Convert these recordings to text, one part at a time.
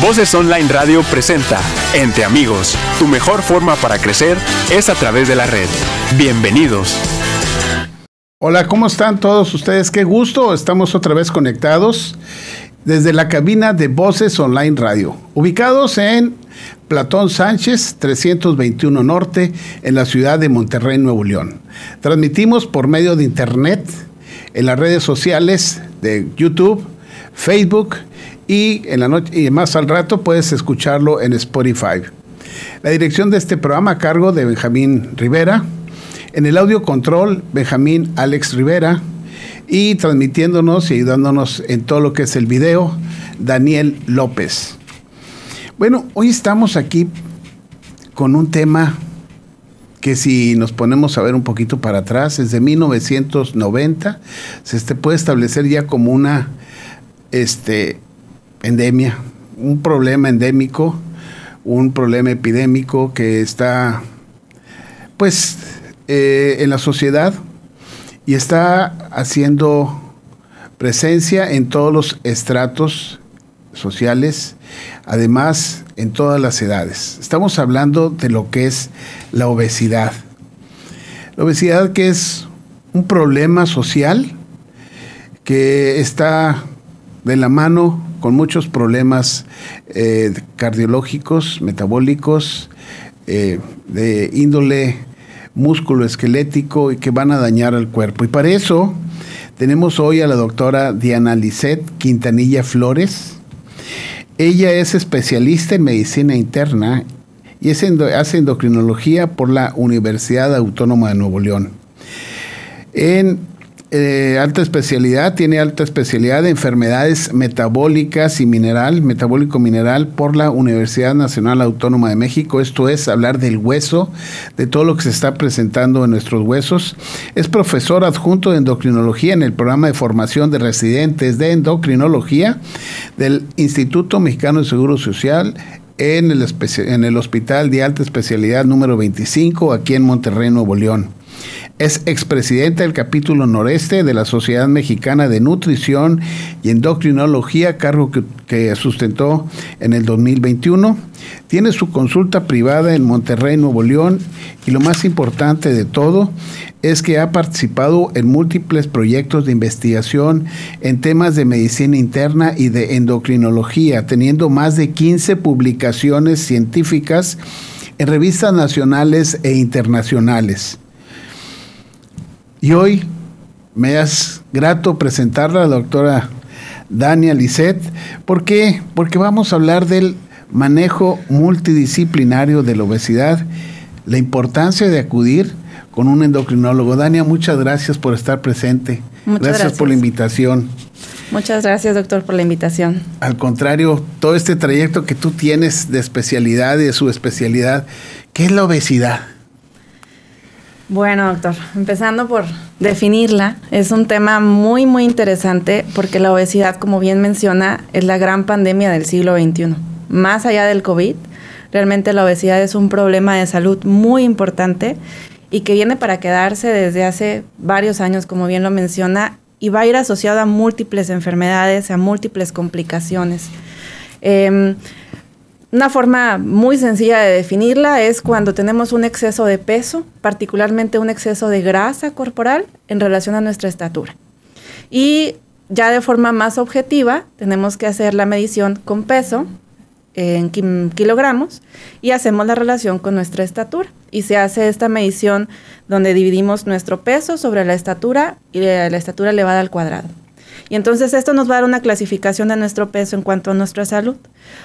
Voces Online Radio presenta Entre Amigos. Tu mejor forma para crecer es a través de la red. Bienvenidos. Hola, ¿cómo están todos ustedes? Qué gusto, estamos otra vez conectados desde la cabina de Voces Online Radio, ubicados en Platón Sánchez 321 Norte, en la ciudad de Monterrey, Nuevo León. Transmitimos por medio de internet en las redes sociales de YouTube, Facebook y en la noche y más al rato puedes escucharlo en Spotify. La dirección de este programa a cargo de Benjamín Rivera. En el audio control, Benjamín Alex Rivera. Y transmitiéndonos y ayudándonos en todo lo que es el video, Daniel López. Bueno, hoy estamos aquí con un tema que si nos ponemos a ver un poquito para atrás, desde 1990 se este, puede establecer ya como una este, endemia, un problema endémico, un problema epidémico que está pues eh, en la sociedad y está haciendo presencia en todos los estratos sociales, además en todas las edades. Estamos hablando de lo que es la obesidad. La obesidad que es un problema social que está de la mano con muchos problemas eh, cardiológicos, metabólicos, eh, de índole músculo esquelético y que van a dañar al cuerpo. Y para eso tenemos hoy a la doctora Diana Lisset Quintanilla Flores. Ella es especialista en medicina interna y hace endocrinología por la Universidad Autónoma de Nuevo León. En eh, alta especialidad, tiene alta especialidad de enfermedades metabólicas y mineral, metabólico mineral por la Universidad Nacional Autónoma de México. Esto es hablar del hueso, de todo lo que se está presentando en nuestros huesos. Es profesor adjunto de endocrinología en el programa de formación de residentes de endocrinología del Instituto Mexicano de Seguro Social en el, en el Hospital de Alta Especialidad número 25 aquí en Monterrey, Nuevo León. Es expresidente del capítulo noreste de la Sociedad Mexicana de Nutrición y Endocrinología, cargo que, sustentó en el 2021. Tiene su consulta privada en Monterrey, Nuevo León, y lo más importante de todo es que ha participado en múltiples proyectos de investigación en temas de medicina interna y de endocrinología, teniendo más de 15 publicaciones científicas en revistas nacionales e internacionales. Y hoy me es grato presentarla a la doctora Dania Lisset. ¿Por qué? Porque vamos a hablar del manejo multidisciplinario de la obesidad, la importancia de acudir con un endocrinólogo. Dania, muchas gracias por estar presente. Muchas gracias, gracias por la invitación. Muchas gracias, doctor, por la invitación. Al contrario, todo este trayecto que tú tienes de especialidad y de su especialidad, ¿qué es la obesidad? Bueno, doctor, empezando por definirla, es un tema muy, muy interesante porque la obesidad, como bien menciona, es la gran pandemia del siglo XXI. Más allá del COVID, realmente la obesidad es un problema de salud muy importante y que viene para quedarse desde hace varios años, como bien lo menciona, y va a ir asociado a múltiples enfermedades, a múltiples complicaciones. Em, una forma muy sencilla de definirla es cuando tenemos un exceso de peso, particularmente un exceso de grasa corporal en relación a nuestra estatura. Y ya de forma más objetiva, tenemos que hacer la medición con peso en kilogramos y hacemos la relación con nuestra estatura. Y se hace esta medición donde dividimos nuestro peso sobre la estatura y la estatura elevada al cuadrado. Y entonces esto nos va a dar una clasificación de nuestro peso en cuanto a nuestra salud.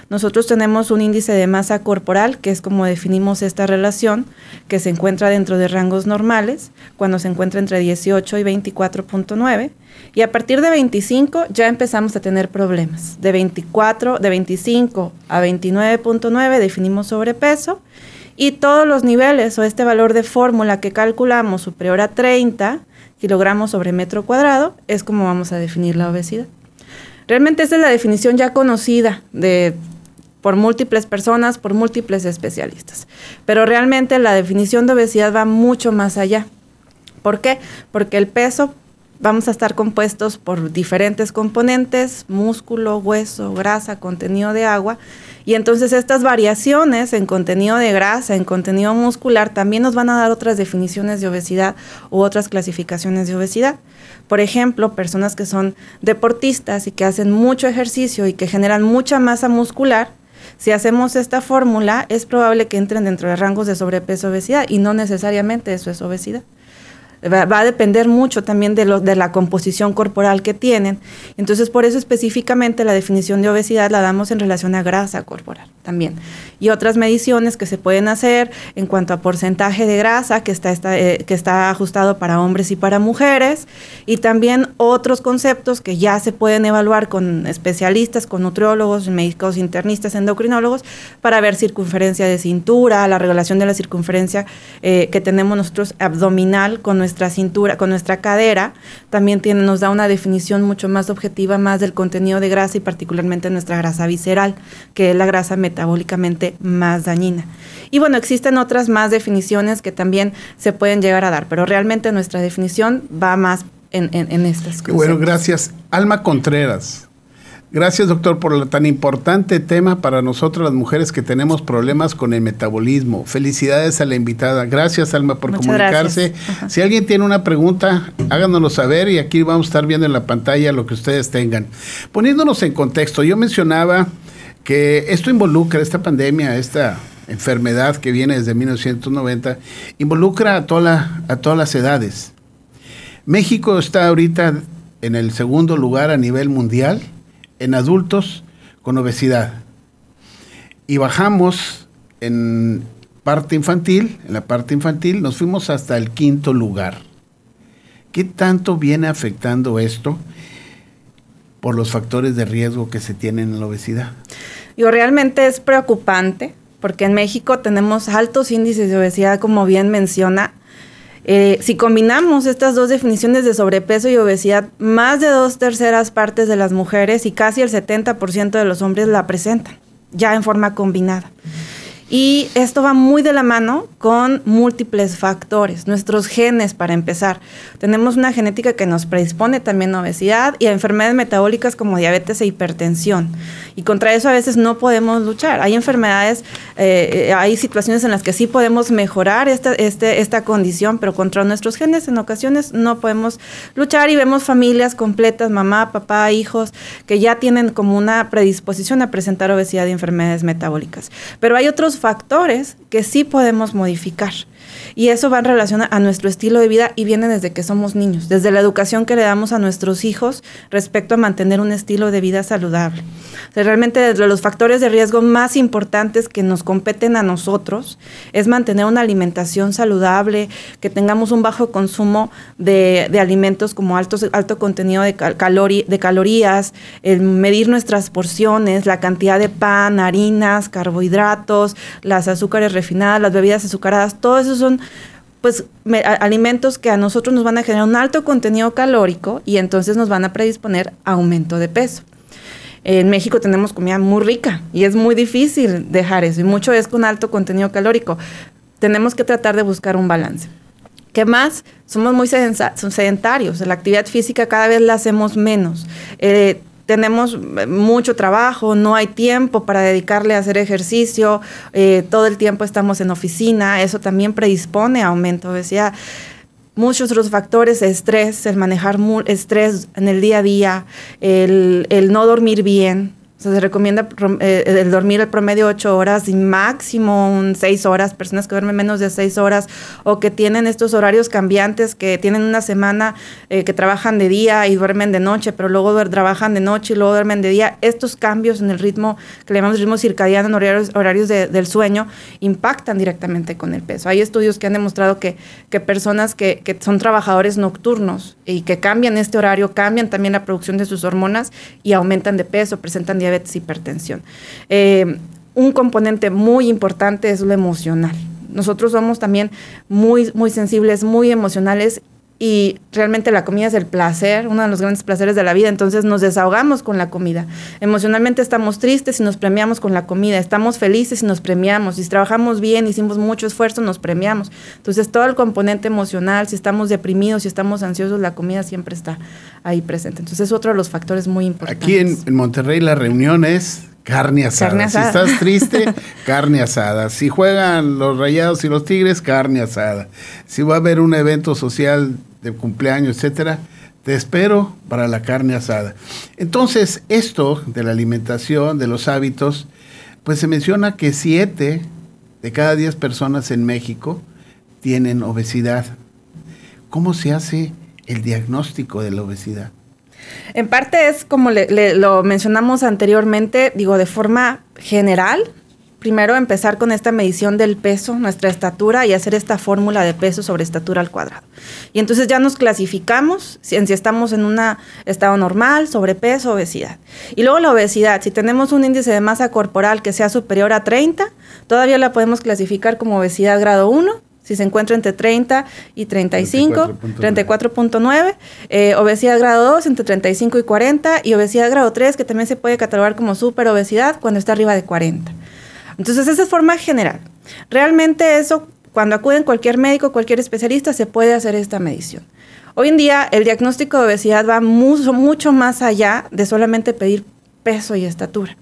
Nosotros tenemos un índice de masa corporal, que es como definimos esta relación, que se encuentra dentro de rangos normales, cuando se encuentra entre 18 y 24.9. Y a partir de 25 ya empezamos a tener problemas. De 24, de 25 a 29.9 definimos sobrepeso y todos los niveles o este valor de fórmula que calculamos superior a 30 kilogramos sobre metro cuadrado, es como vamos a definir la obesidad. Realmente esa es la definición ya conocida de, por múltiples personas, por múltiples especialistas. Pero realmente la definición de obesidad va mucho más allá. ¿Por qué? Porque el peso vamos a estar compuestos por diferentes componentes, músculo, hueso, grasa, contenido de agua. Y entonces estas variaciones en contenido de grasa, en contenido muscular, también nos van a dar otras definiciones de obesidad u otras clasificaciones de obesidad. Por ejemplo, personas que son deportistas y que hacen mucho ejercicio y que generan mucha masa muscular, si hacemos esta fórmula, es probable que entren dentro de rangos de sobrepeso obesidad y no necesariamente eso es obesidad. Va, a depender mucho también de, lo, de la composición corporal que tienen. Entonces, por eso específicamente la definición de obesidad la damos en relación a grasa corporal también. Y otras mediciones que se pueden hacer en cuanto a porcentaje de grasa que está, eh, que está ajustado para hombres y para mujeres. Y también otros conceptos que ya se pueden evaluar con especialistas, con nutriólogos, médicos internistas, endocrinólogos, para ver circunferencia de cintura, la relación de la circunferencia eh, que tenemos nosotros abdominal con nuestra nuestra cintura, con nuestra cadera, también tiene, nos da una definición mucho más objetiva, más del contenido de grasa y particularmente nuestra grasa visceral, que es la grasa metabólicamente más dañina. Y bueno, existen otras más definiciones que también se pueden llegar a dar, pero realmente nuestra definición va más en, en, estas cosas. Bueno, gracias. Alma Contreras. Gracias, doctor, por el tan importante tema para nosotros las mujeres que tenemos problemas con el metabolismo. Felicidades a la invitada. Gracias, Alma, por comunicarse. Si alguien tiene una pregunta, háganoslo saber y aquí vamos a estar viendo en la pantalla lo que ustedes tengan. Poniéndonos en contexto, yo mencionaba que esto involucra, esta pandemia, esta enfermedad que viene desde 1990, involucra a, toda a todas las edades. México está ahorita en el segundo lugar a nivel mundial en adultos con obesidad. Y bajamos en parte infantil, en la parte infantil, nos fuimos hasta el quinto lugar. ¿Qué tanto viene afectando esto por los factores de riesgo que se tienen en la obesidad? Yo realmente es preocupante porque en México tenemos altos índices de obesidad, como bien menciona, eh, si combinamos estas dos definiciones de sobrepeso y obesidad, más de dos terceras partes de las mujeres y casi el 70% de los hombres la presentan, ya en forma combinada. Y esto va muy de la mano con múltiples factores, nuestros genes para empezar. Tenemos una genética que nos predispone también a obesidad y a enfermedades metabólicas como diabetes e hipertensión. Y contra eso a veces no podemos luchar. Hay enfermedades, eh, eh, hay situaciones en las que sí podemos mejorar esta, este, esta condición, pero contra nuestros genes en ocasiones no podemos luchar y vemos familias completas, mamá, papá, hijos, que ya tienen como una predisposición a presentar obesidad y enfermedades metabólicas. Pero hay otros factores que sí podemos modificar. Y eso va en relación a nuestro estilo de vida y viene desde que somos niños, desde la educación que le damos a nuestros hijos respecto a mantener un estilo de vida saludable. realmente desde los factores de riesgo más importantes que nos competen a nosotros es mantener una alimentación saludable, que tengamos un bajo consumo de, alimentos como altos, alto contenido de, de calorías, el medir nuestras porciones, la cantidad de pan, harinas, carbohidratos, las azúcares refinadas, las bebidas azucaradas, todo eso son pues alimentos que a nosotros nos van a generar un alto contenido calórico y entonces nos van a predisponer a aumento de peso. En México tenemos comida muy rica y es muy difícil dejar eso y mucho es con alto contenido calórico. Tenemos que tratar de buscar un balance. ¿Qué más? Somos muy sedentarios. La actividad física cada vez la hacemos menos. Eh, tenemos eh, mucho trabajo, no hay tiempo para dedicarle a hacer ejercicio, eh, todo el tiempo estamos en oficina, eso también predispone a aumento de obesidad. Muchos otros factores, estrés, el manejar estrés en el día a día, el, el no dormir bien, se recomienda eh, el dormir el promedio ocho horas y máximo un seis horas, personas que duermen menos de seis horas o que tienen estos horarios cambiantes, que tienen una semana eh, que trabajan de día y duermen de noche, pero luego trabajan de noche y luego duermen de día. Estos cambios en el ritmo, que le llamamos ritmo circadiano, en horarios, horarios del sueño, impactan directamente con el peso. Hay estudios que han demostrado que, que personas que, que son trabajadores nocturnos y que cambian este horario, cambian también la producción de sus hormonas y aumentan de peso, presentan diabetes diabetes, hipertensión. Eh, un componente muy importante es lo emocional. Nosotros somos también muy, muy sensibles, muy emocionales y realmente la comida es el placer, uno de los grandes placeres de la vida, entonces nos desahogamos con la comida. Emocionalmente estamos tristes y nos premiamos con la comida, estamos felices y nos premiamos, si trabajamos bien, hicimos mucho esfuerzo, nos premiamos. Entonces todo el componente emocional, si estamos deprimidos, si estamos ansiosos, la comida siempre está ahí presente. Entonces es otro de los factores muy importantes. Aquí en, en Monterrey la reunión es Carne asada. Si estás triste, carne asada. Si juegan los rayados y los tigres, carne asada. Si va a haber un evento social de cumpleaños, etcétera, te espero para la carne asada. Entonces, esto de la alimentación, de los hábitos, pues se menciona que siete de cada diez personas en México tienen obesidad. ¿Cómo se hace el diagnóstico de la obesidad? En parte es como lo mencionamos anteriormente, digo, de forma general, primero empezar con esta medición del peso, nuestra estatura y hacer esta fórmula de peso sobre estatura al cuadrado. Y entonces ya nos clasificamos si estamos en un estado normal, sobrepeso, obesidad. Y luego la obesidad, si tenemos un índice de masa corporal que sea superior a 30, todavía la podemos clasificar como obesidad grado 1 si se encuentra entre 30 y 35, 34.9, eh, obesidad grado 2 entre 35 y 40 y obesidad grado 3 que también se puede catalogar como superobesidad cuando está arriba de 40. Entonces esa es forma general. Realmente eso, cuando acuden cualquier médico, cualquier especialista, se puede hacer esta medición. Hoy en día el diagnóstico de obesidad va mucho, mucho más allá de solamente pedir peso y estatura.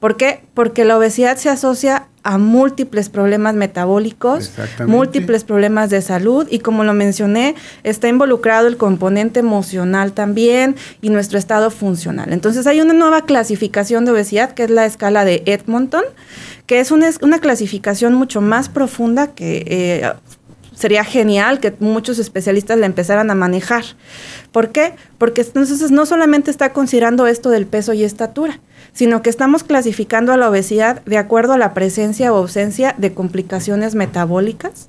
¿Por qué? Porque la obesidad se asocia a múltiples problemas metabólicos, múltiples problemas de salud y como lo mencioné, está involucrado el componente emocional también y nuestro estado funcional. Entonces hay una nueva clasificación de obesidad que es la escala de Edmonton, que es una, una clasificación mucho más profunda que... Eh, sería genial que muchos especialistas la empezaran a manejar. ¿Por qué? Porque entonces no solamente está considerando esto del peso y estatura, sino que estamos clasificando a la obesidad de acuerdo a la presencia o ausencia de complicaciones metabólicas,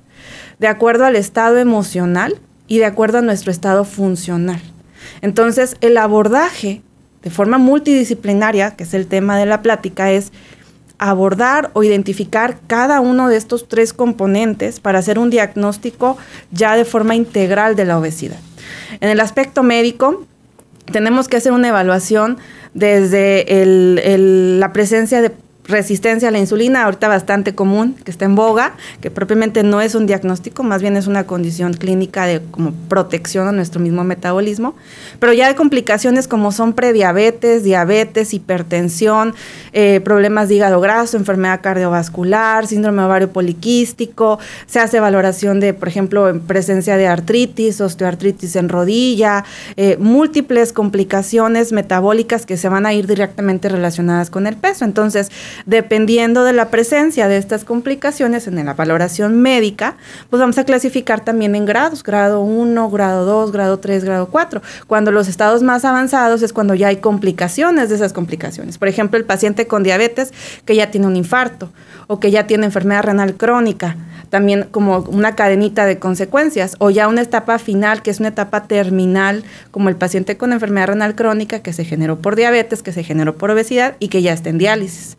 de acuerdo al estado emocional y de acuerdo a nuestro estado funcional. Entonces, el abordaje de forma multidisciplinaria, que es el tema de la plática, es abordar o identificar cada uno de estos tres componentes para hacer un diagnóstico ya de forma integral de la obesidad. En el aspecto médico, tenemos que hacer una evaluación desde la presencia de resistencia a la insulina, ahorita bastante común, que está en boga, que propiamente no es un diagnóstico, más bien es una condición clínica de como protección a nuestro mismo metabolismo, pero ya hay complicaciones como son prediabetes, diabetes, hipertensión, eh, problemas de hígado graso, enfermedad cardiovascular, síndrome ovario poliquístico, se hace valoración de, por ejemplo, en presencia de artritis, osteoartritis en rodilla, eh, múltiples complicaciones metabólicas que se van a ir directamente relacionadas con el peso. Entonces, Dependiendo de la presencia de estas complicaciones en la valoración médica, pues vamos a clasificar también en grados, grado 1, grado 2, grado 3, grado 4. Cuando los estados más avanzados es cuando ya hay complicaciones de esas complicaciones. Por ejemplo, el paciente con diabetes que ya tiene un infarto o que ya tiene enfermedad renal crónica, también como una cadenita de consecuencias, o ya una etapa final, que es una etapa terminal, como el paciente con enfermedad renal crónica que se generó por diabetes, que se generó por obesidad y que ya está en diálisis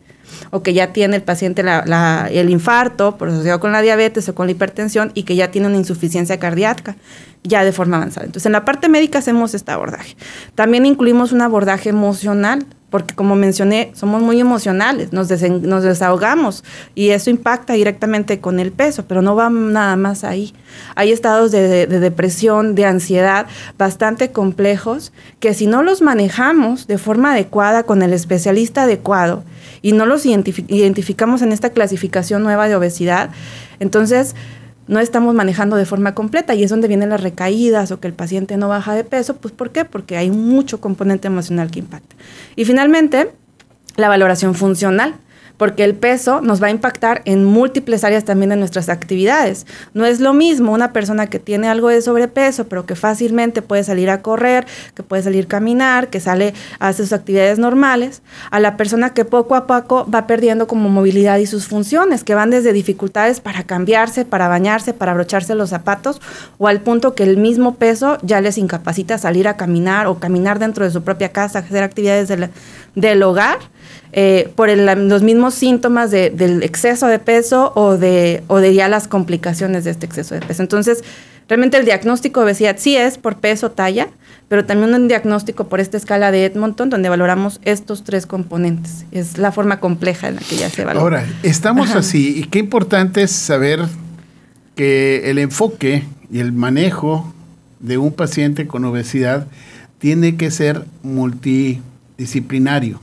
o que ya tiene el paciente el infarto por asociado con la diabetes o con la hipertensión y que ya tiene una insuficiencia cardíaca ya de forma avanzada. Entonces, en la parte médica hacemos este abordaje. También incluimos un abordaje emocional, porque como mencioné, somos muy emocionales, nos, nos desahogamos y eso impacta directamente con el peso, pero no va nada más ahí. Hay estados de, depresión, de ansiedad bastante complejos que si no los manejamos de forma adecuada con el especialista adecuado y no los identificamos en esta clasificación nueva de obesidad, entonces no estamos manejando de forma completa y es donde vienen las recaídas o que el paciente no baja de peso, pues ¿por qué? Porque hay mucho componente emocional que impacta. Y finalmente, la valoración funcional porque el peso nos va a impactar en múltiples áreas también de nuestras actividades. No es lo mismo una persona que tiene algo de sobrepeso, pero que fácilmente puede salir a correr, que puede salir a caminar, que sale a hacer sus actividades normales, a la persona que poco a poco va perdiendo como movilidad y sus funciones, que van desde dificultades para cambiarse, para bañarse, para abrocharse los zapatos, o al punto que el mismo peso ya les incapacita salir a caminar o caminar dentro de su propia casa, hacer actividades del hogar eh, por los mismos síntomas del exceso de peso o de, o de ya las complicaciones de este exceso de peso. Entonces, Realmente el diagnóstico de obesidad sí es por peso, talla, pero también un diagnóstico por esta escala de Edmonton, donde valoramos estos tres componentes. Es la forma compleja en la que ya se valora. Ahora, estamos así, y qué importante es saber que el enfoque y el manejo de un paciente con obesidad tiene que ser multidisciplinario,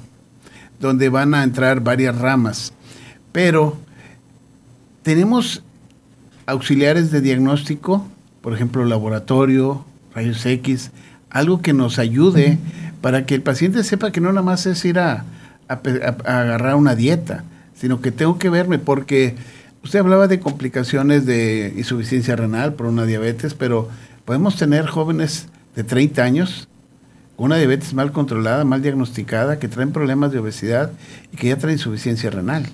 donde van a entrar varias ramas. Pero tenemos auxiliares de diagnóstico, por ejemplo, laboratorio, rayos X, algo que nos ayude para que el paciente sepa que no nada más es ir a, agarrar una dieta, sino que tengo que verme, porque usted hablaba de complicaciones de insuficiencia renal por una diabetes, pero podemos tener jóvenes de 30 años una diabetes mal controlada, mal diagnosticada, que traen problemas de obesidad y que ya traen insuficiencia renal.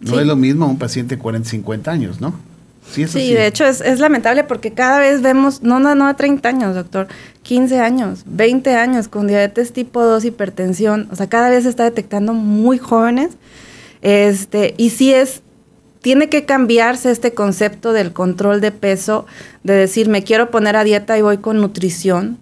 No es lo mismo un paciente de 40, 50 años, ¿no? Sí, de hecho es, es, lamentable porque cada vez vemos, no, no, no 30 años, doctor, 15 años, 20 años con diabetes tipo 2, hipertensión, o sea, cada vez se está detectando muy jóvenes. Este, y sí es, tiene que cambiarse este concepto del control de peso, de decir, me quiero poner a dieta y voy con nutrición,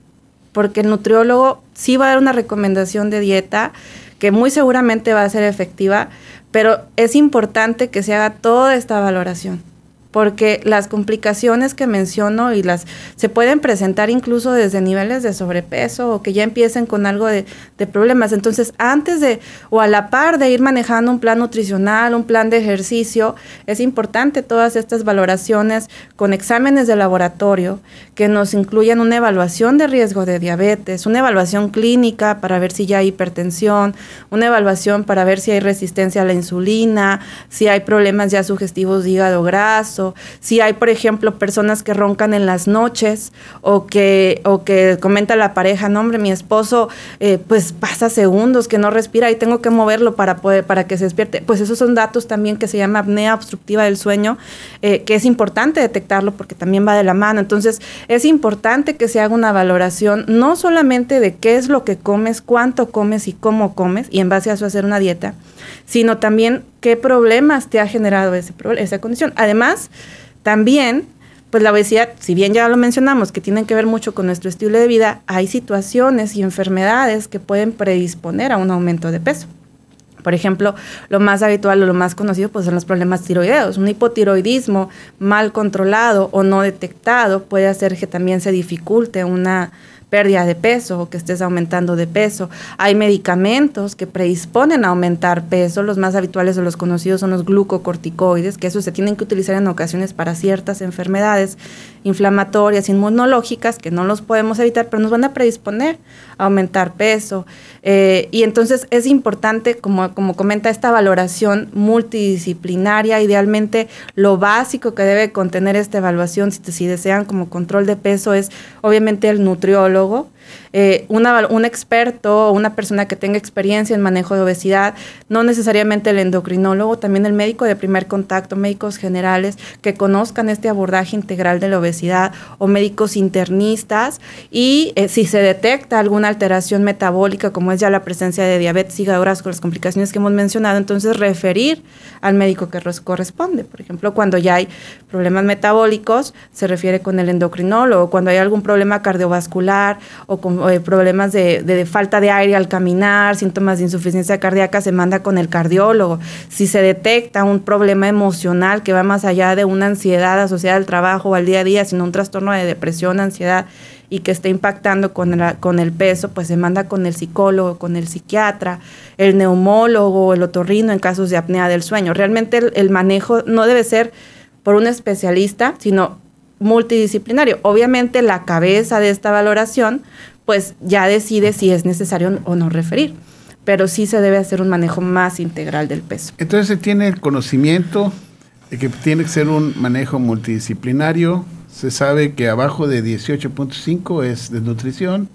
porque el nutriólogo sí va a dar una recomendación de dieta que muy seguramente va a ser efectiva, pero es importante que se haga toda esta valoración porque las complicaciones que menciono y las se pueden presentar incluso desde niveles de sobrepeso o que ya empiecen con algo de, de, problemas. Entonces, antes de o a la par de ir manejando un plan nutricional, un plan de ejercicio, es importante todas estas valoraciones con exámenes de laboratorio que nos incluyan una evaluación de riesgo de diabetes, una evaluación clínica para ver si ya hay hipertensión, una evaluación para ver si hay resistencia a la insulina, si hay problemas ya sugestivos de hígado graso si hay, por ejemplo, personas que roncan en las noches o que, o que comenta la pareja, no hombre, mi esposo eh, pues pasa segundos que no respira y tengo que moverlo para, poder, para que se despierte. Pues esos son datos también que se llama apnea obstructiva del sueño, eh, que es importante detectarlo porque también va de la mano. Entonces, es importante que se haga una valoración no solamente de qué es lo que comes, cuánto comes y cómo comes, y en base a eso hacer una dieta, sino también qué problemas te ha generado ese, esa condición. Además, también, pues la obesidad, si bien ya lo mencionamos, que tienen que ver mucho con nuestro estilo de vida, hay situaciones y enfermedades que pueden predisponer a un aumento de peso. Por ejemplo, lo más habitual o lo más conocido pues son los problemas tiroideos. Un hipotiroidismo mal controlado o no detectado puede hacer que también se dificulte una pérdida de peso o que estés aumentando de peso. Hay medicamentos que predisponen a aumentar peso. Los más habituales o los conocidos son los glucocorticoides, que eso se tienen que utilizar en ocasiones para ciertas enfermedades inflamatorias, inmunológicas, que no los podemos evitar, pero nos van a predisponer a aumentar peso. Eh, y entonces es importante, como, como comenta, esta valoración multidisciplinaria, idealmente lo básico que debe contener esta evaluación, si desean como control de peso, es obviamente el nutriólogo, eh, un experto o una persona que tenga experiencia en manejo de obesidad, no necesariamente el endocrinólogo, también el médico de primer contacto, médicos generales que conozcan este abordaje integral de la obesidad o médicos internistas y eh, si se detecta alguna alteración metabólica como es ya la presencia de diabetes y con las complicaciones que hemos mencionado, entonces referir al médico que corresponde. Por ejemplo, cuando ya hay problemas metabólicos, se refiere con el endocrinólogo, cuando hay algún problema cardiovascular o con eh, problemas de, falta de aire al caminar, síntomas de insuficiencia cardíaca, se manda con el cardiólogo. Si se detecta un problema emocional que va más allá de una ansiedad asociada al trabajo o al día a día, sino un trastorno de depresión, ansiedad y que está impactando con, el peso, pues se manda con el psicólogo, con el psiquiatra, el neumólogo, el otorrino en casos de apnea del sueño. Realmente el manejo no debe ser por un especialista, sino multidisciplinario. Obviamente la cabeza de esta valoración pues ya decide si es necesario o no referir, pero sí se debe hacer un manejo más integral del peso. Entonces se tiene el conocimiento de que tiene que ser un manejo multidisciplinario, se sabe que abajo de 18.5 es desnutrición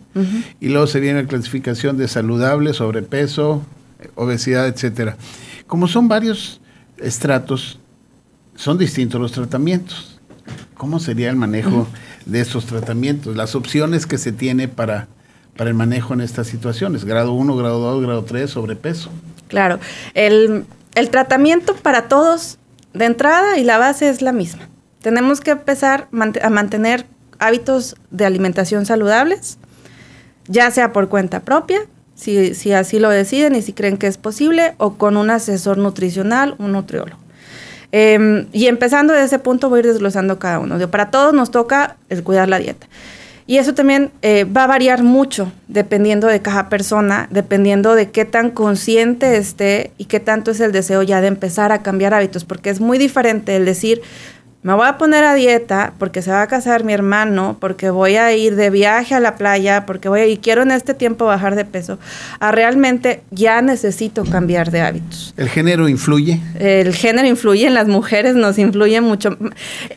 y luego se viene la clasificación de saludable, sobrepeso, obesidad, etcétera. Como son varios estratos, son distintos los tratamientos. ¿Cómo sería el manejo de estos tratamientos? Las opciones que se tiene para, para el manejo en estas situaciones, grado 1, grado 2, grado 3, sobrepeso. Claro, el, el tratamiento para todos de entrada y la base es la misma. Tenemos que empezar a mantener hábitos de alimentación saludables, ya sea por cuenta propia, si, si así lo deciden y si creen que es posible, o con un asesor nutricional, un nutriólogo. Em, y empezando de ese punto voy a ir desglosando cada uno. Para todos nos toca el cuidar la dieta. Y eso también eh, va a variar mucho dependiendo de cada persona, dependiendo de qué tan consciente esté y qué tanto es el deseo ya de empezar a cambiar hábitos, porque es muy diferente el decir, me voy a poner a dieta porque se va a casar mi hermano, porque voy a ir de viaje a la playa, porque voy a, y quiero en este tiempo bajar de peso, a realmente ya necesito cambiar de hábitos. ¿El género influye? El género influye en las mujeres, nos influye mucho.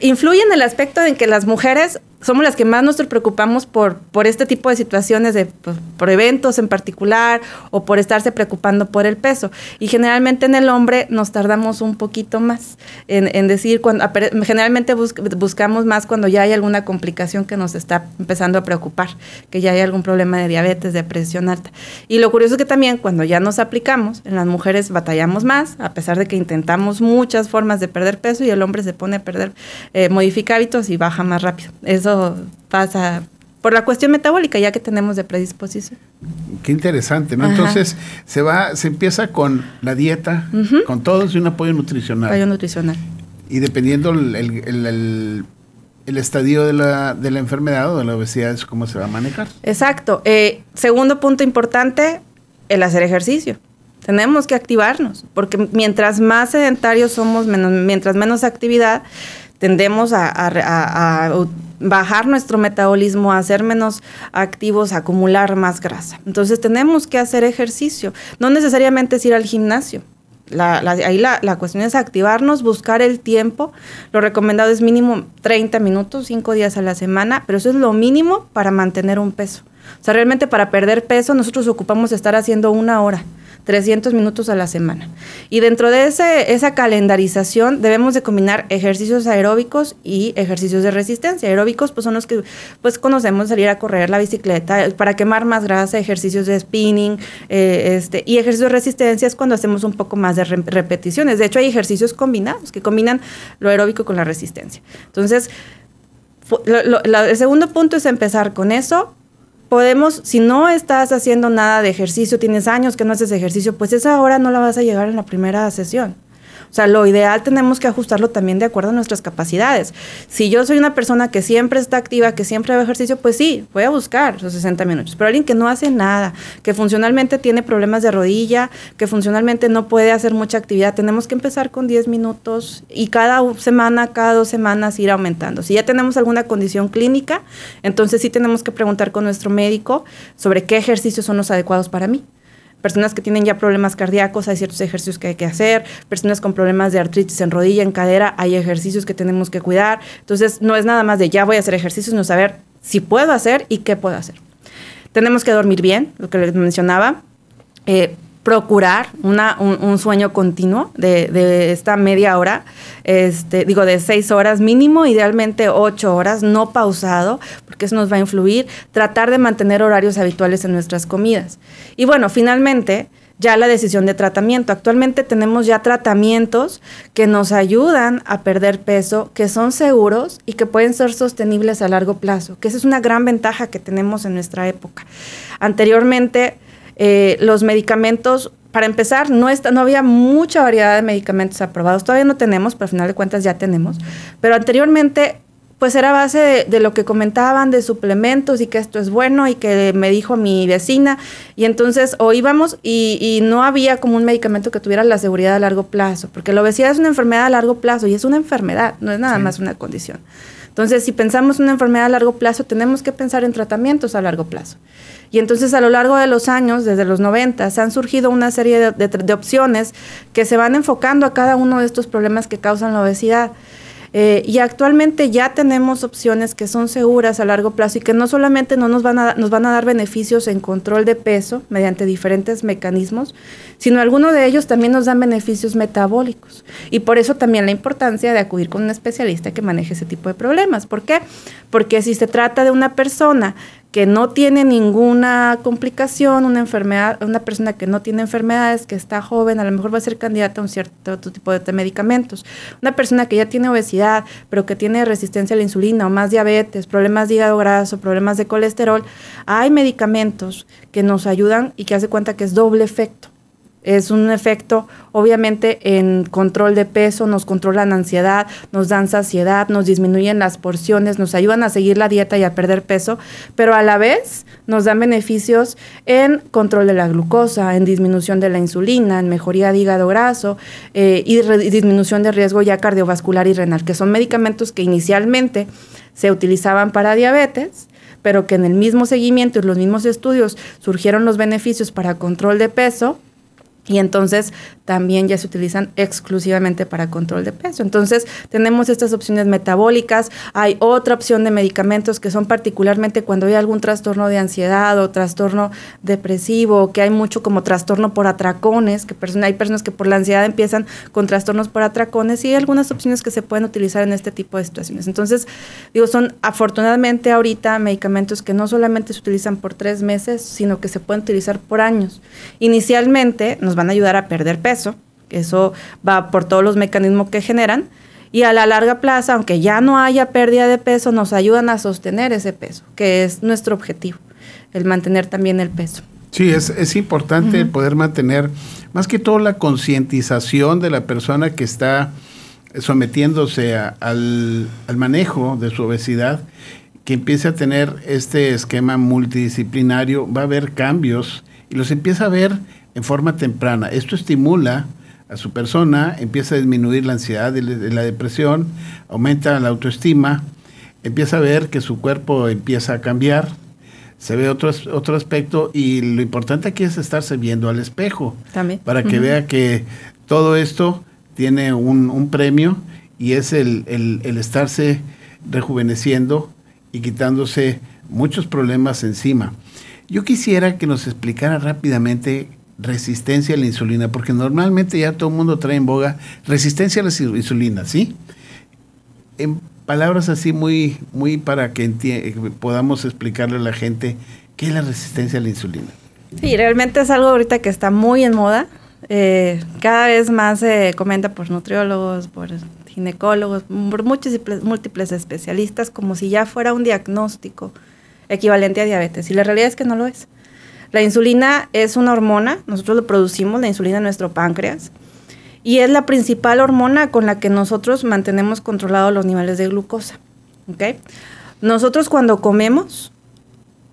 Influye en el aspecto en que las mujeres somos las que más nos preocupamos por, por este tipo de situaciones, de, pues, por, eventos en particular o por estarse preocupando por el peso. Y generalmente en el hombre nos tardamos un poquito más en, decir, cuando, generalmente buscamos más cuando ya hay alguna complicación que nos está empezando a preocupar, que ya hay algún problema de diabetes, de presión alta. Y lo curioso es que también cuando ya nos aplicamos, en las mujeres batallamos más, a pesar de que intentamos muchas formas de perder peso y el hombre se pone a perder, eh, modifica hábitos y baja más rápido. Eso pasa por la cuestión metabólica, ya que tenemos de predisposición. Qué interesante, ¿no? Entonces, se va, se empieza con la dieta, con todo y un apoyo nutricional. Apoyo nutricional. Y dependiendo el, estadio de la, de la, enfermedad o de la obesidad, es cómo se va a manejar. Exacto. Eh, segundo punto importante, el hacer ejercicio. Tenemos que activarnos, porque mientras más sedentarios somos, menos, mientras menos actividad, tendemos a, bajar nuestro metabolismo, a ser menos activos, a acumular más grasa. Entonces tenemos que hacer ejercicio. No necesariamente es ir al gimnasio. ahí la, la, cuestión es activarnos, buscar el tiempo. Lo recomendado es mínimo 30 minutos, 5 días a la semana, pero eso es lo mínimo para mantener un peso. O sea, realmente para perder peso nosotros ocupamos estar haciendo una hora. 300 minutos a la semana. Y dentro de ese, esa calendarización debemos de combinar ejercicios aeróbicos y ejercicios de resistencia. Aeróbicos pues son los que pues conocemos salir a correr la bicicleta para quemar más grasa, ejercicios de spinning, eh, este, y ejercicios de resistencia es cuando hacemos un poco más de repeticiones. De hecho hay ejercicios combinados que combinan lo aeróbico con la resistencia. Entonces, el segundo punto es empezar con eso, podemos, si no estás haciendo nada de ejercicio, tienes años que no haces ejercicio, pues esa hora no la vas a llegar en la primera sesión. O sea, lo ideal tenemos que ajustarlo también de acuerdo a nuestras capacidades. Si yo soy una persona que siempre está activa, que siempre hace ejercicio, pues sí, voy a buscar esos 60 minutos. Pero alguien que no hace nada, que funcionalmente tiene problemas de rodilla, que funcionalmente no puede hacer mucha actividad, tenemos que empezar con 10 minutos y cada semana, cada dos semanas ir aumentando. Si ya tenemos alguna condición clínica, entonces sí tenemos que preguntar con nuestro médico sobre qué ejercicios son los adecuados para mí personas que tienen ya problemas cardíacos, hay ciertos ejercicios que hay que hacer, personas con problemas de artritis en rodilla, en cadera, hay ejercicios que tenemos que cuidar. Entonces, no es nada más de ya voy a hacer ejercicios, sino saber si puedo hacer y qué puedo hacer. Tenemos que dormir bien, lo que les mencionaba. Eh, procurar un, sueño continuo de, esta media hora, este, digo, de seis horas mínimo, idealmente ocho horas, no pausado, porque eso nos va a influir, tratar de mantener horarios habituales en nuestras comidas. Y bueno, finalmente, ya la decisión de tratamiento. Actualmente tenemos ya tratamientos que nos ayudan a perder peso, que son seguros y que pueden ser sostenibles a largo plazo, que esa es una gran ventaja que tenemos en nuestra época. Anteriormente, eh, los medicamentos, para empezar, no, está, no había mucha variedad de medicamentos aprobados. Todavía no tenemos, pero al final de cuentas ya tenemos. Pero anteriormente pues era base de, lo que comentaban de suplementos y que esto es bueno y que me dijo mi vecina. Y entonces o íbamos y, no había como un medicamento que tuviera la seguridad a largo plazo, porque la obesidad es una enfermedad a largo plazo y es una enfermedad, no es nada más una condición. Entonces, si pensamos en una enfermedad a largo plazo, tenemos que pensar en tratamientos a largo plazo. Y entonces a lo largo de los años, desde los 90, han surgido una serie de, opciones que se van enfocando a cada uno de estos problemas que causan la obesidad. Eh, y actualmente ya tenemos opciones que son seguras a largo plazo y que no solamente no nos van, a, nos van a dar beneficios en control de peso mediante diferentes mecanismos, sino algunos de ellos también nos dan beneficios metabólicos. Y por eso también la importancia de acudir con un especialista que maneje ese tipo de problemas. ¿Por qué? Porque si se trata de una persona que no tiene ninguna complicación, una enfermedad, una persona que no tiene enfermedades, que está joven, a lo mejor va a ser candidata a un cierto tipo de medicamentos. Una persona que ya tiene obesidad, pero que tiene resistencia a la insulina o más diabetes, problemas de hígado graso, problemas de colesterol, hay medicamentos que nos ayudan y que hace cuenta que es doble efecto. Es un efecto, obviamente, en control de peso, nos controlan ansiedad, nos dan saciedad, nos disminuyen las porciones, nos ayudan a seguir la dieta y a perder peso, pero a la vez nos dan beneficios en control de la glucosa, en disminución de la insulina, en mejoría de hígado graso eh, y disminución de riesgo ya cardiovascular y renal, que son medicamentos que inicialmente se utilizaban para diabetes pero que en el mismo seguimiento y los mismos estudios surgieron los beneficios para control de peso y entonces también ya se utilizan exclusivamente para control de peso. Entonces tenemos estas opciones metabólicas, hay otra opción de medicamentos que son particularmente cuando hay algún trastorno de ansiedad o trastorno depresivo, que hay mucho como trastorno por atracones, que hay personas que por la ansiedad empiezan con trastornos por atracones y hay algunas opciones que se pueden utilizar en este tipo de situaciones. Entonces, digo, son afortunadamente ahorita medicamentos que no solamente se utilizan por tres meses, sino que se pueden utilizar por años. Inicialmente nos van a ayudar a perder peso, eso va por todos los mecanismos que generan, y a la larga plaza, aunque ya no haya pérdida de peso, nos ayudan a sostener ese peso, que es nuestro objetivo, el mantener también el peso. Sí, es, importante poder mantener más que todo la concientización de la persona que está sometiéndose al, al, manejo de su obesidad, que empiece a tener este esquema multidisciplinario, va a haber cambios y los empieza a ver en forma temprana. Esto estimula a su persona, empieza a disminuir la ansiedad y la depresión, aumenta la autoestima, empieza a ver que su cuerpo empieza a cambiar, se ve otro, otro aspecto y lo importante aquí es estarse viendo al espejo También. para que vea que todo esto tiene un, premio y es el, el estarse rejuveneciendo y quitándose muchos problemas encima. Yo quisiera que nos explicara rápidamente resistencia a la insulina, porque normalmente ya todo el mundo trae en boga resistencia a la insulina, ¿sí? En palabras así muy, muy para que podamos explicarle a la gente qué es la resistencia a la insulina. Sí, realmente es algo ahorita que está muy en moda. Eh, cada vez más se comenta por nutriólogos, por ginecólogos, por múltiples, múltiples especialistas, como si ya fuera un diagnóstico equivalente a diabetes. Y la realidad es que no lo es. La insulina es una hormona, nosotros lo producimos, la insulina en nuestro páncreas, y es la principal hormona con la que nosotros mantenemos controlados los niveles de glucosa. Nosotros cuando comemos,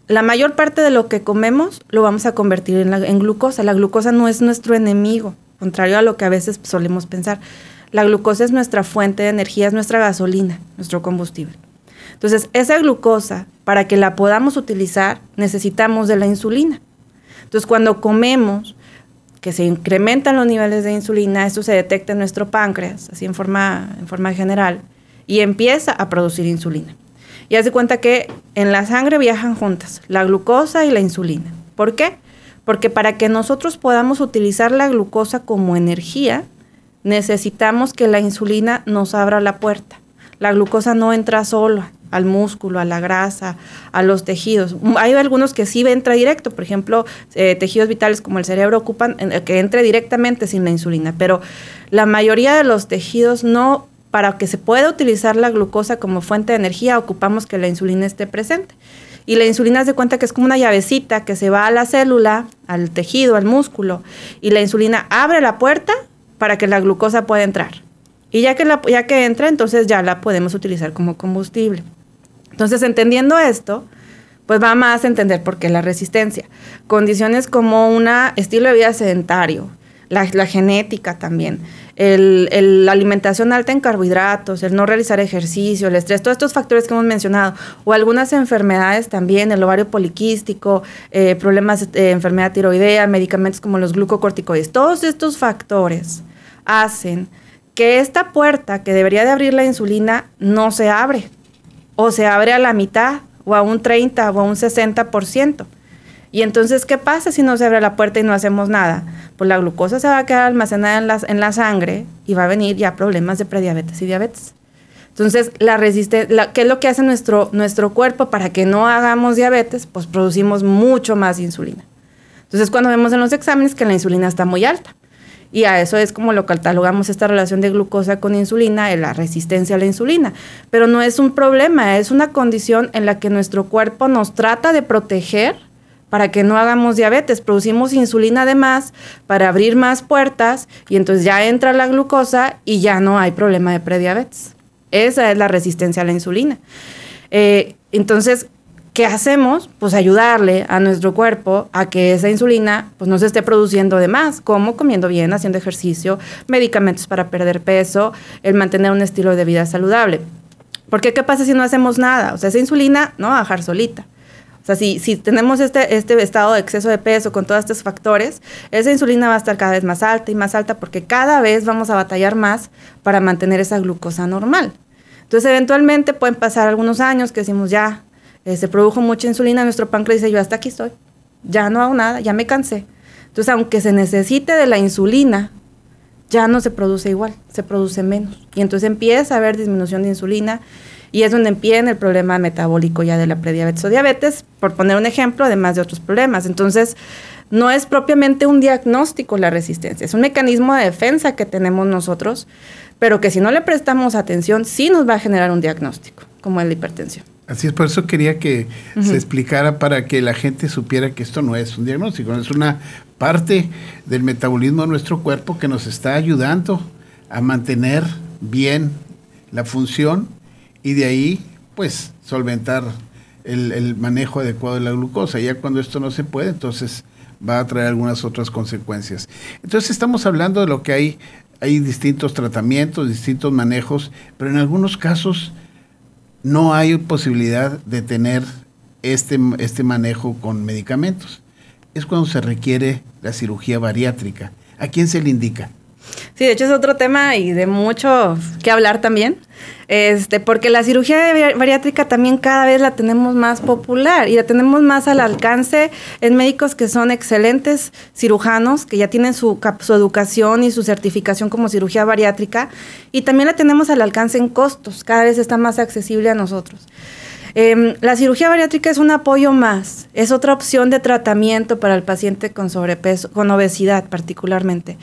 la mayor parte de lo que comemos lo vamos a convertir en, en glucosa. La glucosa no es nuestro enemigo, contrario a lo que a veces solemos pensar. La glucosa es nuestra fuente de energía, es nuestra gasolina, nuestro combustible. Entonces, esa glucosa, para que la podamos utilizar, necesitamos de la insulina. Entonces, cuando comemos, que se incrementan los niveles de insulina, esto se detecta en nuestro páncreas, así en forma, en forma general, y empieza a producir insulina. Y hace cuenta que en la sangre viajan juntas, la glucosa y la insulina. ¿Por qué? Porque para que nosotros podamos utilizar la glucosa como energía, necesitamos que la insulina nos abra la puerta. La glucosa no entra sola, al músculo, a la grasa, a los tejidos. Hay algunos que sí entra directo, por ejemplo, eh, tejidos vitales como el cerebro ocupan que entre directamente sin la insulina, pero la mayoría de los tejidos no, para que se pueda utilizar la glucosa como fuente de energía, ocupamos que la insulina esté presente. Y la insulina se cuenta que es como una llavecita que se va a la célula, al tejido, al músculo, y la insulina abre la puerta para que la glucosa pueda entrar. Y ya que, la, ya que entra, entonces ya la podemos utilizar como combustible. Entonces, entendiendo esto, pues va más a entender por qué la resistencia. Condiciones como un estilo de vida sedentario, la, genética también, la alimentación alta en carbohidratos, el no realizar ejercicio, el estrés, todos estos factores que hemos mencionado, o algunas enfermedades también, el ovario poliquístico, eh, problemas de enfermedad tiroidea, medicamentos como los glucocorticoides, todos estos factores hacen que esta puerta que debería de abrir la insulina no se abre o se abre a la mitad o a un 30 o a un 60%. Y entonces, ¿qué pasa si no se abre la puerta y no hacemos nada? Pues la glucosa se va a quedar almacenada en la, en la sangre y va a venir ya problemas de prediabetes y diabetes. Entonces, la resistencia, ¿qué es lo que hace nuestro, nuestro cuerpo para que no hagamos diabetes? Pues producimos mucho más insulina. Entonces, cuando vemos en los exámenes que la insulina está muy alta. Y a eso es como lo catalogamos esta relación de glucosa con insulina, la resistencia a la insulina. Pero no es un problema, es una condición en la que nuestro cuerpo nos trata de proteger para que no hagamos diabetes. Producimos insulina además para abrir más puertas y entonces ya entra la glucosa y ya no hay problema de prediabetes. Esa es la resistencia a la insulina. Eh, entonces, ¿qué hacemos? Pues ayudarle a nuestro cuerpo a que esa insulina pues, no se esté produciendo de más, como comiendo bien, haciendo ejercicio, medicamentos para perder peso, el mantener un estilo de vida saludable. Porque ¿qué pasa si no hacemos nada? O sea, esa insulina no va a bajar solita. O sea, si, si tenemos este, este estado de exceso de peso con todos estos factores, esa insulina va a estar cada vez más alta y más alta porque cada vez vamos a batallar más para mantener esa glucosa normal. Entonces, eventualmente pueden pasar algunos años que decimos, ya, eh, se produjo mucha insulina, nuestro páncreas dice, yo hasta aquí estoy, ya no hago nada, ya me cansé. Entonces, aunque se necesite de la insulina, ya no se produce igual, se produce menos. Y entonces empieza a haber disminución de insulina y es donde empieza el problema metabólico ya de la prediabetes o diabetes, por poner un ejemplo, además de otros problemas. Entonces, no es propiamente un diagnóstico la resistencia, es un mecanismo de defensa que tenemos nosotros pero que si no le prestamos atención, sí nos va a generar un diagnóstico, como es la hipertensión. Así es, por eso quería que se explicara para que la gente supiera que esto no es un diagnóstico, es una parte del metabolismo de nuestro cuerpo que nos está ayudando a mantener bien la función y de ahí, pues, solventar el, el manejo adecuado de la glucosa. Ya cuando esto no se puede, entonces va a traer algunas otras consecuencias. Entonces estamos hablando de lo que hay hay distintos tratamientos, distintos manejos, pero en algunos casos no hay posibilidad de tener este, este manejo con medicamentos. Es cuando se requiere la cirugía bariátrica. ¿A quién se le indica? Sí, de hecho es otro tema y de mucho que hablar también, este, porque la cirugía bariátrica también cada vez la tenemos más popular y la tenemos más al alcance en médicos que son excelentes cirujanos, que ya tienen su, su educación y su certificación como cirugía bariátrica, y también la tenemos al alcance en costos, cada vez está más accesible a nosotros. Em, la cirugía bariátrica es un apoyo más, es otra opción de tratamiento para el paciente con sobrepeso, con obesidad particularmente.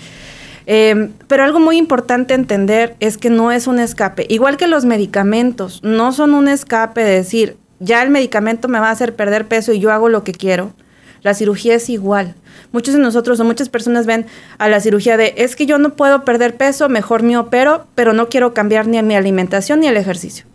Em, pero algo muy importante entender es que no es un escape. Igual que los medicamentos, no son un escape de decir, ya el medicamento me va a hacer perder peso y yo hago lo que quiero. La cirugía es igual. Muchos de nosotros o muchas personas ven a la cirugía de, es que yo no puedo perder peso, mejor me opero, pero no quiero cambiar ni a mi alimentación ni el ejercicio.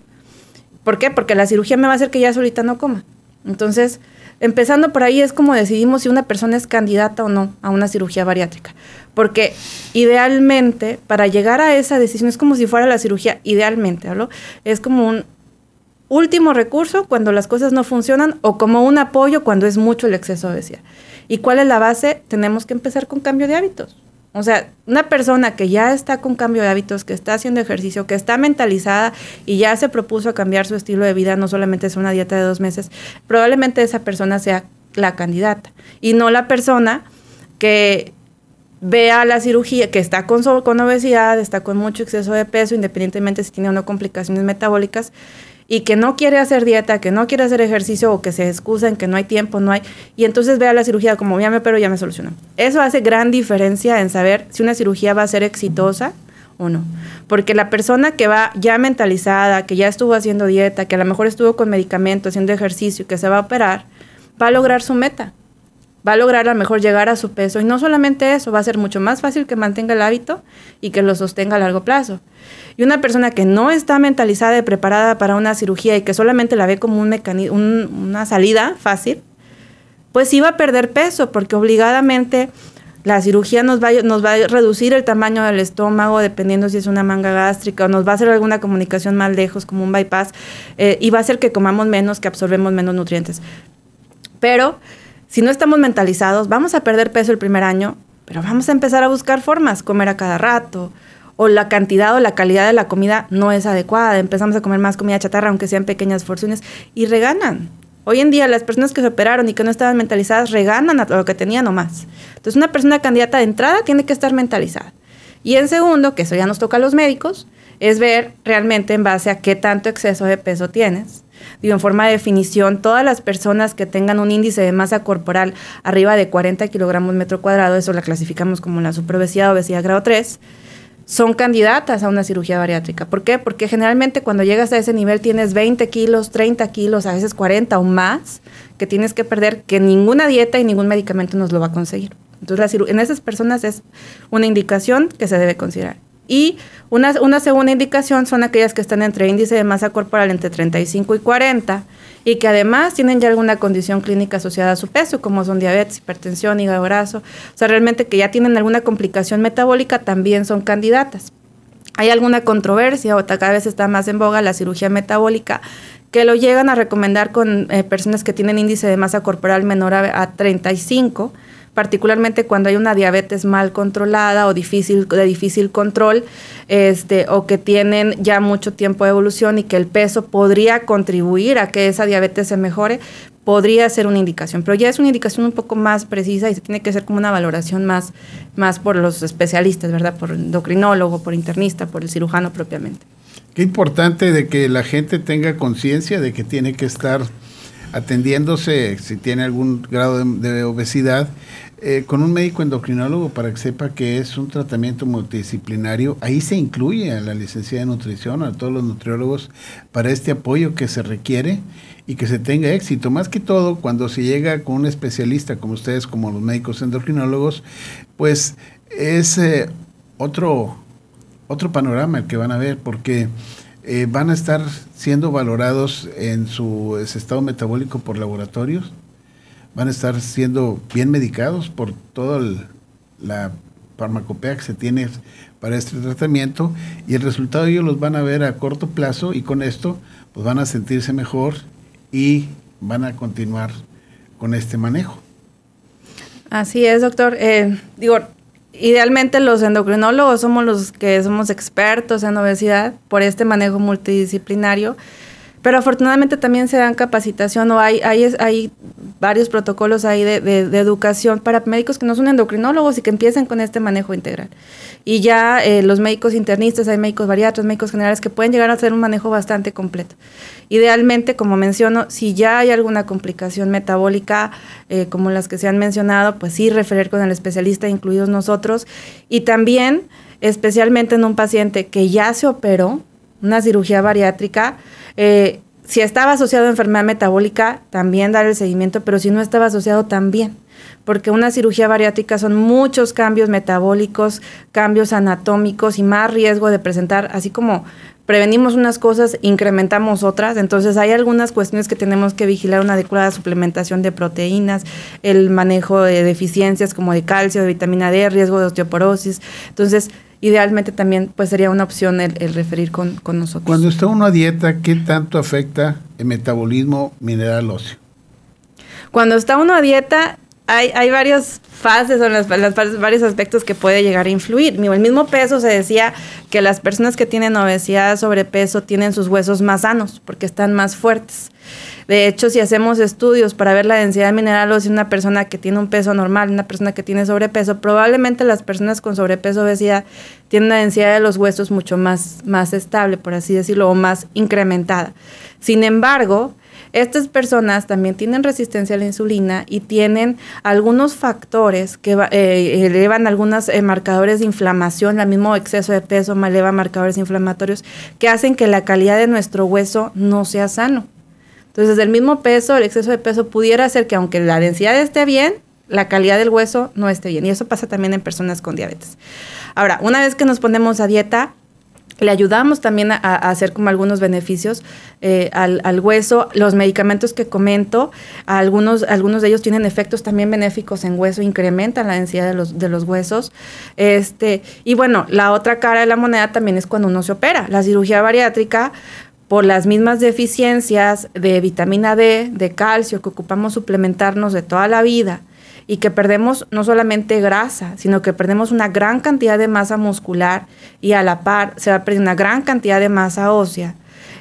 ¿Por qué? Porque la cirugía me va a hacer que ya solita no coma. Entonces, empezando por ahí es como decidimos si una persona es candidata o no a una cirugía bariátrica. Porque idealmente, para llegar a esa decisión, es como si fuera la cirugía, idealmente, ¿hablo? Es como un último recurso cuando las cosas no funcionan o como un apoyo cuando es mucho el exceso de obesidad. ¿Y cuál es la base? Tenemos que empezar con cambio de hábitos. O sea, una persona que ya está con cambio de hábitos, que está haciendo ejercicio, que está mentalizada y ya se propuso cambiar su estilo de vida, no solamente es una dieta de dos meses, probablemente esa persona sea la candidata. Y no la persona que vea la cirugía, que está con, con obesidad, está con mucho exceso de peso, independientemente si tiene o no complicaciones metabólicas, y que no quiere hacer dieta, que no quiere hacer ejercicio o que se excusa en que no hay tiempo, no hay, y entonces vea la cirugía como ya me pero ya me solucionó. Eso hace gran diferencia en saber si una cirugía va a ser exitosa o no. Porque la persona que va ya mentalizada, que ya estuvo haciendo dieta, que a lo mejor estuvo con medicamento, haciendo ejercicio, que se va a operar, va a lograr su meta va a lograr a lo mejor llegar a su peso. Y no solamente eso, va a ser mucho más fácil que mantenga el hábito y que lo sostenga a largo plazo. Y una persona que no está mentalizada y preparada para una cirugía y que solamente la ve como un una salida fácil, pues sí va a perder peso porque obligadamente la cirugía nos va, a reducir el tamaño del estómago, dependiendo si es una manga gástrica, o nos va a hacer alguna comunicación más lejos, como un bypass, eh, y va a hacer que comamos menos, que absorbemos menos nutrientes. Pero si no estamos mentalizados, vamos a perder peso el primer año, pero vamos a empezar a buscar formas, comer a cada rato, o la cantidad o la calidad de la comida no es adecuada, empezamos a comer más comida chatarra, aunque sean pequeñas porciones, y reganan. Hoy en día las personas que se operaron y que no estaban mentalizadas reganan a lo que tenían o más. Entonces una persona candidata de entrada tiene que estar mentalizada. Y en segundo, que eso ya nos toca a los médicos, es ver realmente en base a qué tanto exceso de peso tienes. Digo, en forma de definición, todas las personas que tengan un índice de masa corporal arriba de 40 kilogramos metro cuadrado, eso la clasificamos como la superobesidad, obesidad grado 3, son candidatas a una cirugía bariátrica. ¿Por qué? Porque generalmente cuando llegas a ese nivel tienes 20 kilos, 30 kilos, a veces 40 o más que tienes que perder, que ninguna dieta y ningún medicamento nos lo va a conseguir. Entonces, en esas personas es una indicación que se debe considerar. Y una, una, segunda indicación son aquellas que están entre índice de masa corporal entre 35 y 40 y que además tienen ya alguna condición clínica asociada a su peso, como son diabetes, hipertensión, hígado graso. O sea, realmente que ya tienen alguna complicación metabólica también son candidatas. Hay alguna controversia o cada vez está más en boga la cirugía metabólica que lo llegan a recomendar con eh, personas que tienen índice de masa corporal menor a, a 35 particularmente cuando hay una diabetes mal controlada o difícil, de difícil control, este, o que tienen ya mucho tiempo de evolución y que el peso podría contribuir a que esa diabetes se mejore, podría ser una indicación, pero ya es una indicación un poco más precisa y se tiene que hacer como una valoración más, más por los especialistas, ¿verdad? Por endocrinólogo, por internista, por el cirujano propiamente. Qué importante de que la gente tenga conciencia de que tiene que estar atendiéndose si tiene algún grado de obesidad eh, con un médico endocrinólogo para que sepa que es un tratamiento multidisciplinario. Ahí se incluye a la licenciada de nutrición, a todos los nutriólogos, para este apoyo que se requiere y que se tenga éxito. Más que todo, cuando se llega con un especialista como ustedes, como los médicos endocrinólogos, pues es eh, otro, otro panorama el que van a ver, porque eh, van a estar siendo valorados en su estado metabólico por laboratorios van a estar siendo bien medicados por toda la farmacopea que se tiene para este tratamiento y el resultado ellos los van a ver a corto plazo y con esto pues van a sentirse mejor y van a continuar con este manejo. Así es, doctor. Eh, digo, idealmente los endocrinólogos somos los que somos expertos en obesidad por este manejo multidisciplinario pero afortunadamente también se dan capacitación o hay, hay, hay varios protocolos ahí de, de, educación para médicos que no son endocrinólogos y que empiecen con este manejo integral. Y ya eh, los médicos internistas, hay médicos bariatras, médicos generales que pueden llegar a hacer un manejo bastante completo. Idealmente, como menciono, si ya hay alguna complicación metabólica, eh, como las que se han mencionado, pues sí referir con el especialista, incluidos nosotros. Y también, especialmente en un paciente que ya se operó, una cirugía bariátrica, eh, si estaba asociado a enfermedad metabólica, también dar el seguimiento, pero si no estaba asociado, también. Porque una cirugía bariátrica son muchos cambios metabólicos, cambios anatómicos y más riesgo de presentar, así como prevenimos unas cosas, incrementamos otras. Entonces hay algunas cuestiones que tenemos que vigilar, una adecuada suplementación de proteínas, el manejo de deficiencias como de calcio, de vitamina D, riesgo de osteoporosis. Entonces, idealmente también pues sería una opción el, referir con, con, nosotros. Cuando está uno a dieta, ¿qué tanto afecta el metabolismo mineral óseo? Cuando está uno a dieta, hay, hay varias fases o las, varios aspectos que puede llegar a influir. El mismo peso se decía que las personas que tienen obesidad, sobrepeso, tienen sus huesos más sanos porque están más fuertes. De hecho, si hacemos estudios para ver la densidad mineral ósea de una persona que tiene un peso normal, una persona que tiene sobrepeso, probablemente las personas con sobrepeso obesidad tienen una densidad de los huesos mucho más, más estable, por así decirlo, o más incrementada. Sin embargo, estas personas también tienen resistencia a la insulina y tienen algunos factores que eh, elevan algunos eh, marcadores de inflamación, el mismo exceso de peso eleva marcadores inflamatorios que hacen que la calidad de nuestro hueso no sea sano. Entonces, el mismo peso, el exceso de peso pudiera hacer que aunque la densidad esté bien, la calidad del hueso no esté bien. Y eso pasa también en personas con diabetes. Ahora, una vez que nos ponemos a dieta, le ayudamos también a, hacer como algunos beneficios eh, al, hueso. Los medicamentos que comento, algunos, algunos de ellos tienen efectos también benéficos en hueso, incrementan la densidad de los, de los huesos. Este, y bueno, la otra cara de la moneda también es cuando uno se opera. La cirugía bariátrica por las mismas deficiencias de vitamina D, de calcio que ocupamos suplementarnos de toda la vida y que perdemos no solamente grasa, sino que perdemos una gran cantidad de masa muscular y a la par se va a perder una gran cantidad de masa ósea,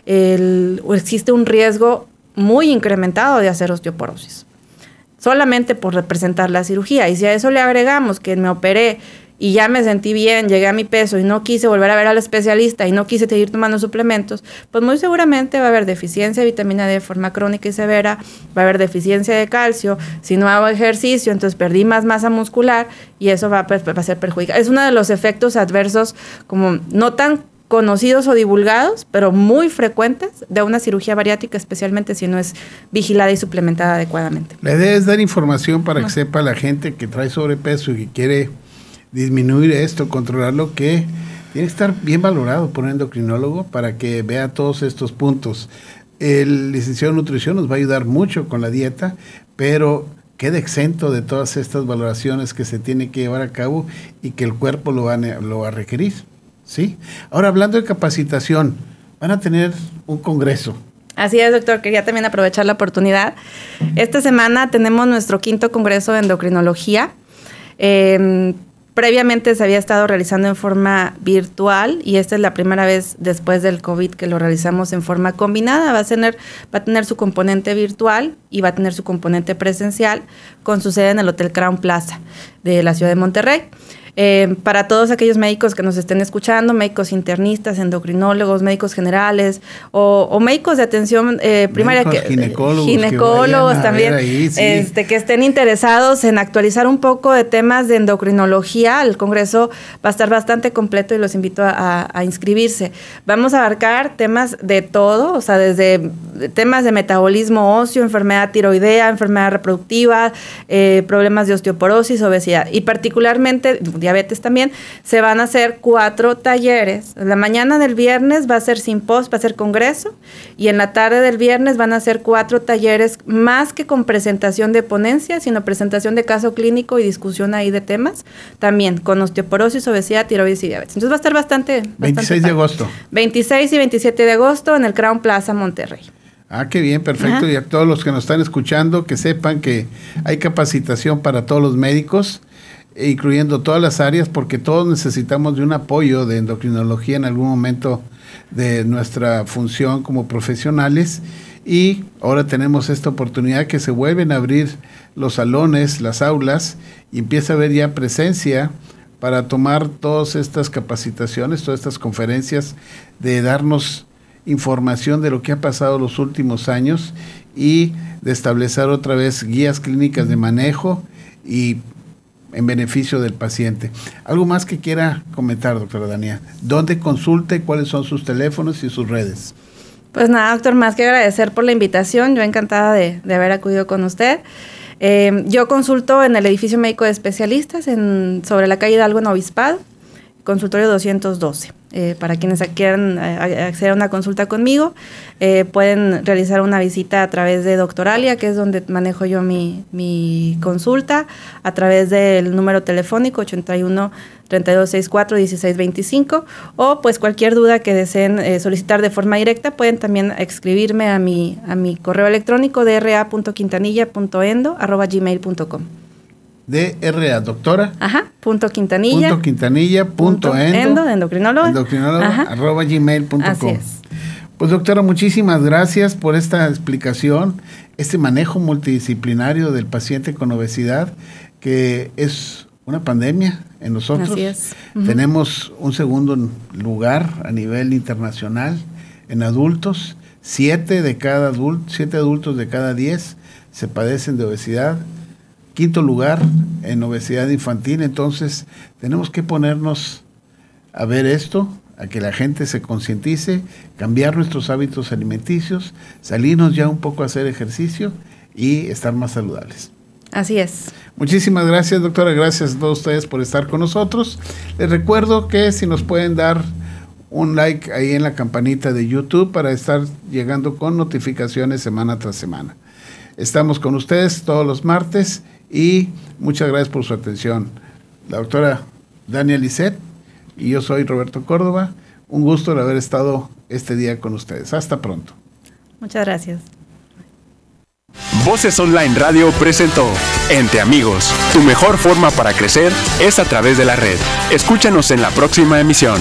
existe un riesgo muy incrementado de hacer osteoporosis, solamente por representar la cirugía. Y si a eso le agregamos que me operé y ya me sentí bien, llegué a mi peso y no quise volver a ver al especialista y no quise seguir tomando suplementos, pues muy seguramente va a haber deficiencia de vitamina D de forma crónica y severa, va a haber deficiencia de calcio, si no hago ejercicio, entonces perdí más masa muscular y eso va, a ser perjudicial. Es uno de los efectos adversos como no tan conocidos o divulgados, pero muy frecuentes de una cirugía bariátrica, especialmente si no es vigilada y suplementada adecuadamente. La idea es dar información para que sepa la gente que trae sobrepeso y que quiere disminuir esto, controlarlo, que tiene que estar bien valorado por un endocrinólogo para que vea todos estos puntos. El licenciado en nutrición nos va a ayudar mucho con la dieta, pero queda exento de todas estas valoraciones que se tiene que llevar a cabo y que el cuerpo lo va a, lo va a requerir. ¿sí? Ahora, hablando de capacitación, van a tener un congreso. Así es, doctor. Quería también aprovechar la oportunidad. Esta semana tenemos nuestro quinto congreso de endocrinología. Eh, Previamente se había estado realizando en forma virtual y esta es la primera vez después del COVID que lo realizamos en forma combinada. Va a tener, va a tener su componente virtual y va a tener su componente presencial con su sede en el Hotel Crown Plaza de la ciudad de Monterrey. Eh, para todos aquellos médicos que nos estén escuchando, médicos internistas, endocrinólogos, médicos generales o, médicos de atención eh, primaria, que, ginecólogos, ginecólogos también, este, que estén interesados en actualizar un poco de temas de endocrinología. El congreso va a estar bastante completo y los invito a, inscribirse. Vamos a abarcar temas de todo, o sea, desde temas de metabolismo óseo, enfermedad tiroidea, enfermedad reproductiva, eh, problemas de osteoporosis, obesidad y particularmente diabetes también, se van a hacer cuatro talleres. La mañana del viernes va a ser post, va a ser congreso, y en la tarde del viernes van a ser cuatro talleres, más que con presentación de ponencia, sino presentación de caso clínico y discusión ahí de temas, también con osteoporosis, obesidad, tiroides y diabetes. Entonces va a estar bastante... 26 de agosto. 26 y 27 de agosto en el Crown Plaza Monterrey. Ah, qué bien, perfecto. Y a todos los que nos están escuchando, que sepan que hay capacitación para todos los médicos incluyendo todas las áreas, porque todos necesitamos de un apoyo de endocrinología en algún momento de nuestra función como profesionales. Y ahora tenemos esta oportunidad que se vuelven a abrir los salones, las aulas, y empieza a haber ya presencia para tomar todas estas capacitaciones, todas estas conferencias, de darnos información de lo que ha pasado los últimos años y de establecer otra vez guías clínicas de manejo y en beneficio del paciente. ¿Algo más que quiera comentar, doctora Daniela? ¿Dónde consulte? ¿Cuáles son sus teléfonos y sus redes? Pues nada, doctor, más que agradecer por la invitación. Yo encantada de, haber acudido con usted. Eh, yo consulto en el edificio médico de especialistas en, sobre la calle Hidalgo en Obispado, consultorio 212. Eh, para quienes quieran eh, acceder a una consulta conmigo, eh, pueden realizar una visita a través de Doctoralia, que es donde manejo yo mi, consulta, a través del número telefónico 81 3264 1625 o pues cualquier duda que deseen solicitar de forma directa pueden también escribirme a mi, a mi correo electrónico dra.quintanilla.endo.gmail.com DRA, doctora. Ajá, punto quintanilla. Punto quintanilla, punto, endo, de endocrinólogo. Endocrinólogo, arroba gmail.com. Así es. Pues doctora, muchísimas gracias por esta explicación, este manejo multidisciplinario del paciente con obesidad, que es una pandemia en nosotros. Así es. Tenemos un segundo lugar a nivel internacional en adultos. Siete de cada adulto, siete adultos de cada diez se padecen de obesidad quinto lugar en obesidad infantil, entonces tenemos que ponernos a ver esto, a que la gente se concientice, cambiar nuestros hábitos alimenticios, salirnos ya un poco a hacer ejercicio y estar más saludables. Así es. Muchísimas gracias, doctora. Gracias a todos ustedes por estar con nosotros. Les recuerdo que si nos pueden dar un like ahí en la campanita de YouTube para estar llegando con notificaciones semana tras semana. Estamos con ustedes todos los martes y muchas gracias por su atención. La doctora Daniel Lisset y yo soy Roberto Córdoba. Un gusto de haber estado este día con ustedes. Hasta pronto. Muchas gracias. Voces Online Radio presentó Entre Amigos. Tu mejor forma para crecer es a través de la red. Escúchanos en la próxima emisión.